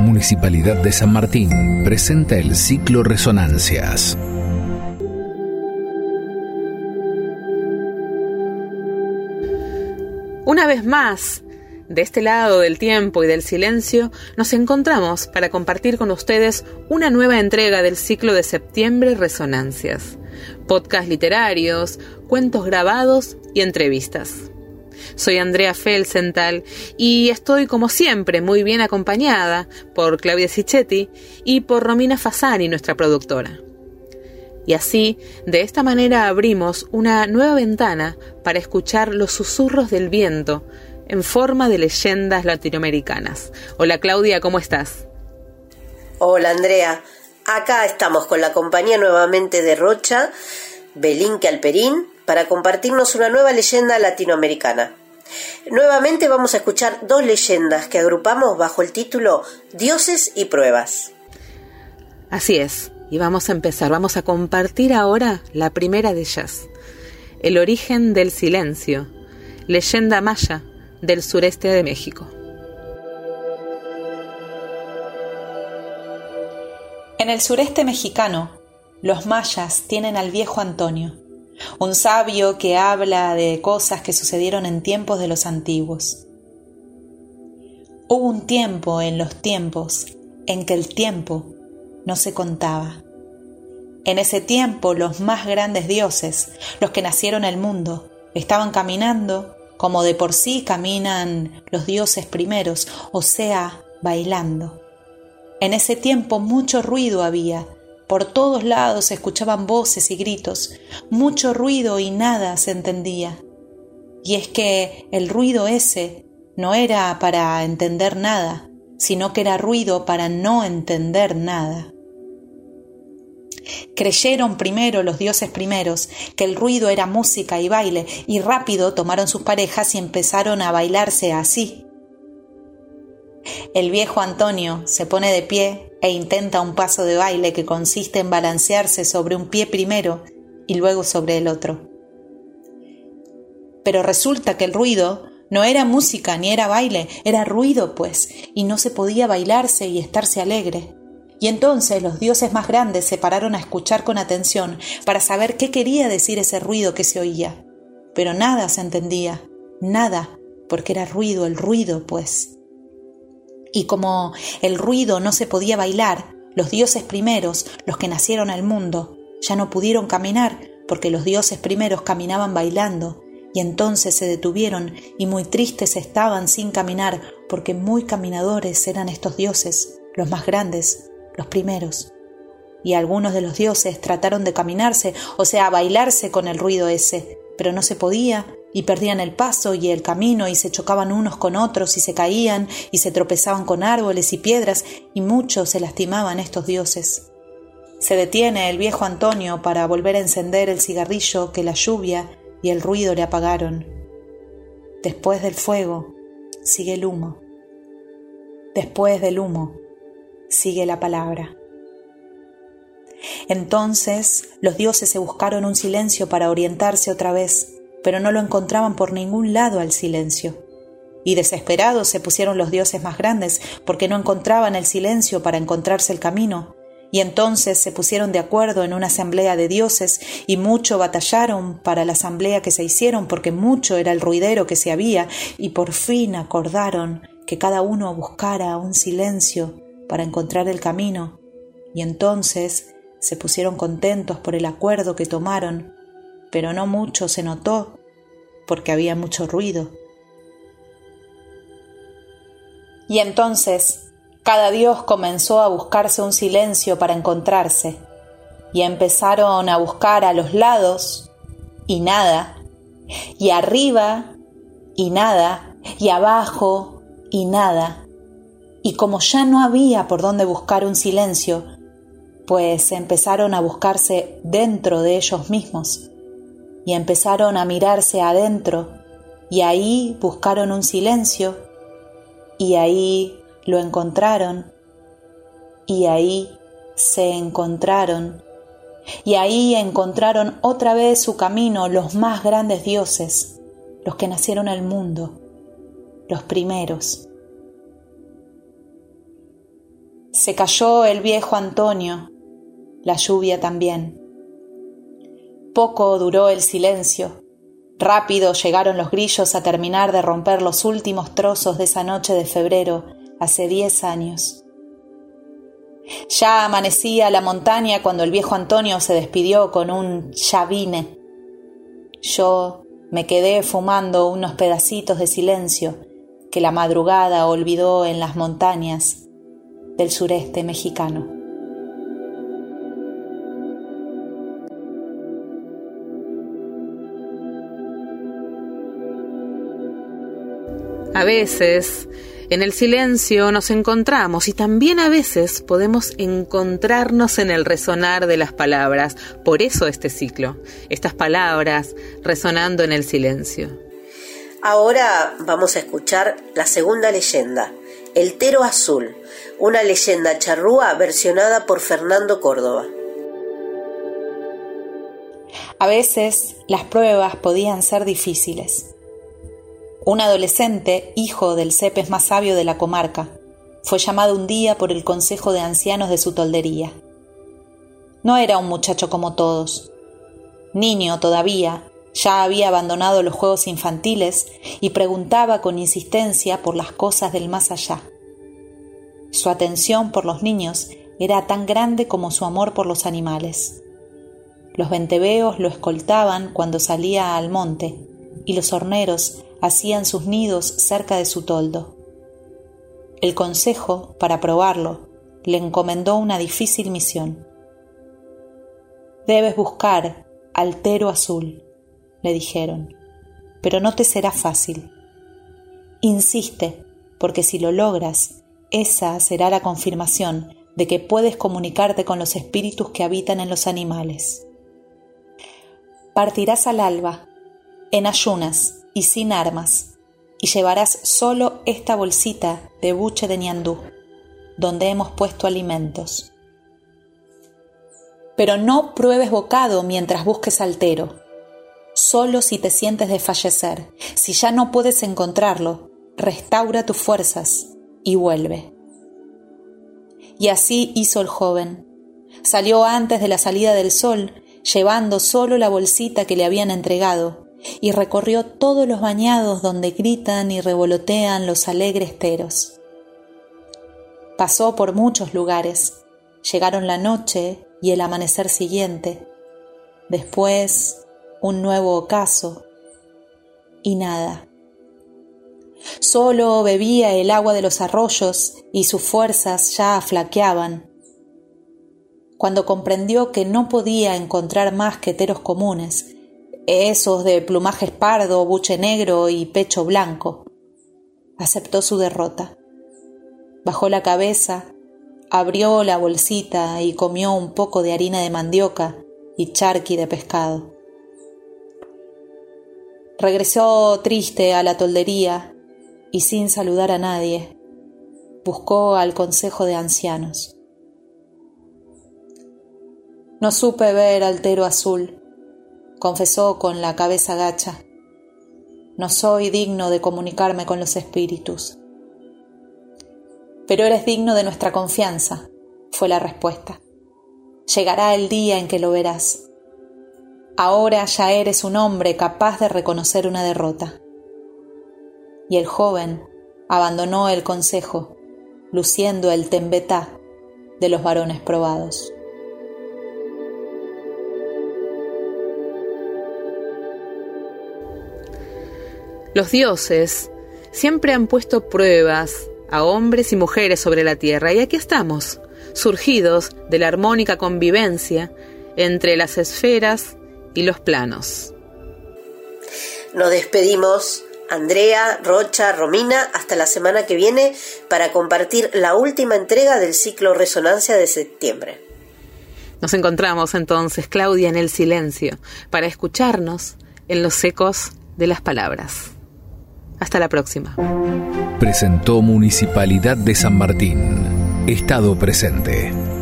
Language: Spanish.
Municipalidad de San Martín presenta el ciclo Resonancias. Una vez más, de este lado del tiempo y del silencio, nos encontramos para compartir con ustedes una nueva entrega del ciclo de septiembre Resonancias. Podcast literarios, cuentos grabados y entrevistas. Soy Andrea Felsenthal y estoy como siempre muy bien acompañada por Claudia Sicchetti y por Romina Fasani, nuestra productora. Y así, de esta manera abrimos una nueva ventana para escuchar los susurros del viento en forma de leyendas latinoamericanas. Hola Claudia, ¿cómo estás? Hola Andrea, acá estamos con la compañía nuevamente de Rocha, Belinque Alperín, para compartirnos una nueva leyenda latinoamericana. Nuevamente vamos a escuchar dos leyendas que agrupamos bajo el título Dioses y Pruebas. Así es, y vamos a empezar, vamos a compartir ahora la primera de ellas, El origen del silencio, leyenda maya del sureste de México. En el sureste mexicano, los mayas tienen al viejo Antonio, un sabio que habla de cosas que sucedieron en tiempos de los antiguos. Hubo un tiempo en los tiempos en que el tiempo no se contaba. En ese tiempo los más grandes dioses, los que nacieron el mundo, estaban caminando como de por sí caminan los dioses primeros, o sea, bailando. En ese tiempo mucho ruido había, por todos lados se escuchaban voces y gritos, mucho ruido y nada se entendía. Y es que el ruido ese no era para entender nada, sino que era ruido para no entender nada. Creyeron primero los dioses primeros que el ruido era música y baile, y rápido tomaron sus parejas y empezaron a bailarse así. El viejo Antonio se pone de pie e intenta un paso de baile que consiste en balancearse sobre un pie primero y luego sobre el otro. Pero resulta que el ruido no era música ni era baile, era ruido, pues, y no se podía bailarse y estarse alegre. Y entonces los dioses más grandes se pararon a escuchar con atención para saber qué quería decir ese ruido que se oía. Pero nada se entendía, nada, porque era ruido, el ruido, pues. Y como el ruido no se podía bailar, los dioses primeros, los que nacieron al mundo, ya no pudieron caminar, porque los dioses primeros caminaban bailando, y entonces se detuvieron y muy tristes estaban sin caminar, porque muy caminadores eran estos dioses, los más grandes, los primeros. Y algunos de los dioses trataron de caminarse, o sea, bailarse con el ruido ese, pero no se podía, y perdían el paso y el camino, y se chocaban unos con otros, y se caían, y se tropezaban con árboles y piedras, y muchos se lastimaban estos dioses. Se detiene el viejo Antonio para volver a encender el cigarrillo que la lluvia y el ruido le apagaron. Después del fuego sigue el humo. Después del humo sigue la palabra. Entonces los dioses se buscaron un silencio para orientarse otra vez, pero no lo encontraban por ningún lado al silencio. Y desesperados se pusieron los dioses más grandes, porque no encontraban el silencio para encontrarse el camino. Y entonces se pusieron de acuerdo en una asamblea de dioses, y mucho batallaron para la asamblea que se hicieron, porque mucho era el ruidero que se había, y por fin acordaron que cada uno buscara un silencio para encontrar el camino, y entonces se pusieron contentos por el acuerdo que tomaron, pero no mucho se notó, porque había mucho ruido. Y entonces cada dios comenzó a buscarse un silencio para encontrarse, y empezaron a buscar a los lados, y nada, y arriba, y nada, y abajo, y nada y como ya no había por dónde buscar un silencio, pues empezaron a buscarse dentro de ellos mismos y empezaron a mirarse adentro y ahí buscaron un silencio y ahí lo encontraron y ahí se encontraron y ahí encontraron otra vez su camino los más grandes dioses, los que nacieron al mundo, los primeros Se cayó el viejo Antonio, la lluvia también. Poco duró el silencio. Rápido llegaron los grillos a terminar de romper los últimos trozos de esa noche de febrero hace diez años. Ya amanecía la montaña cuando el viejo Antonio se despidió con un ya vine. Yo me quedé fumando unos pedacitos de silencio que la madrugada olvidó en las montañas del sureste mexicano. A veces, en el silencio nos encontramos y también a veces podemos encontrarnos en el resonar de las palabras. Por eso este ciclo, estas palabras resonando en el silencio. Ahora vamos a escuchar la segunda leyenda, El Tero Azul, una leyenda charrúa versionada por Fernando Córdoba. A veces las pruebas podían ser difíciles. Un adolescente, hijo del cepes más sabio de la comarca, fue llamado un día por el consejo de ancianos de su toldería. No era un muchacho como todos. Niño todavía, ya había abandonado los juegos infantiles y preguntaba con insistencia por las cosas del más allá. Su atención por los niños era tan grande como su amor por los animales. Los venteveos lo escoltaban cuando salía al monte y los horneros hacían sus nidos cerca de su toldo. El consejo, para probarlo, le encomendó una difícil misión. Debes buscar altero azul, le dijeron, pero no te será fácil. Insiste, porque si lo logras, esa será la confirmación de que puedes comunicarte con los espíritus que habitan en los animales. Partirás al alba, en ayunas, y sin armas, y llevarás solo esta bolsita de buche de ñandú, donde hemos puesto alimentos. Pero no pruebes bocado mientras busques altero. Solo si te sientes desfallecer, si ya no puedes encontrarlo, restaura tus fuerzas y vuelve. Y así hizo el joven. Salió antes de la salida del sol, llevando solo la bolsita que le habían entregado, y recorrió todos los bañados donde gritan y revolotean los alegres teros. Pasó por muchos lugares, llegaron la noche y el amanecer siguiente, después un nuevo ocaso y nada. Solo bebía el agua de los arroyos y sus fuerzas ya aflaqueaban. Cuando comprendió que no podía encontrar más que teros comunes, esos de plumaje pardo, buche negro y pecho blanco. Aceptó su derrota. Bajó la cabeza, abrió la bolsita y comió un poco de harina de mandioca y charqui de pescado. Regresó triste a la toldería y sin saludar a nadie, buscó al consejo de ancianos. No supe ver altero azul, confesó con la cabeza gacha. No soy digno de comunicarme con los espíritus. Pero eres digno de nuestra confianza, fue la respuesta. Llegará el día en que lo verás. Ahora ya eres un hombre capaz de reconocer una derrota. Y el joven abandonó el consejo, luciendo el tembetá de los varones probados. Los dioses siempre han puesto pruebas a hombres y mujeres sobre la tierra y aquí estamos, surgidos de la armónica convivencia entre las esferas y los planos. Nos despedimos, Andrea, Rocha, Romina, hasta la semana que viene para compartir la última entrega del ciclo Resonancia de septiembre. Nos encontramos entonces, Claudia, en el silencio, para escucharnos en los ecos de las palabras. Hasta la próxima. Presentó Municipalidad de San Martín. Estado presente.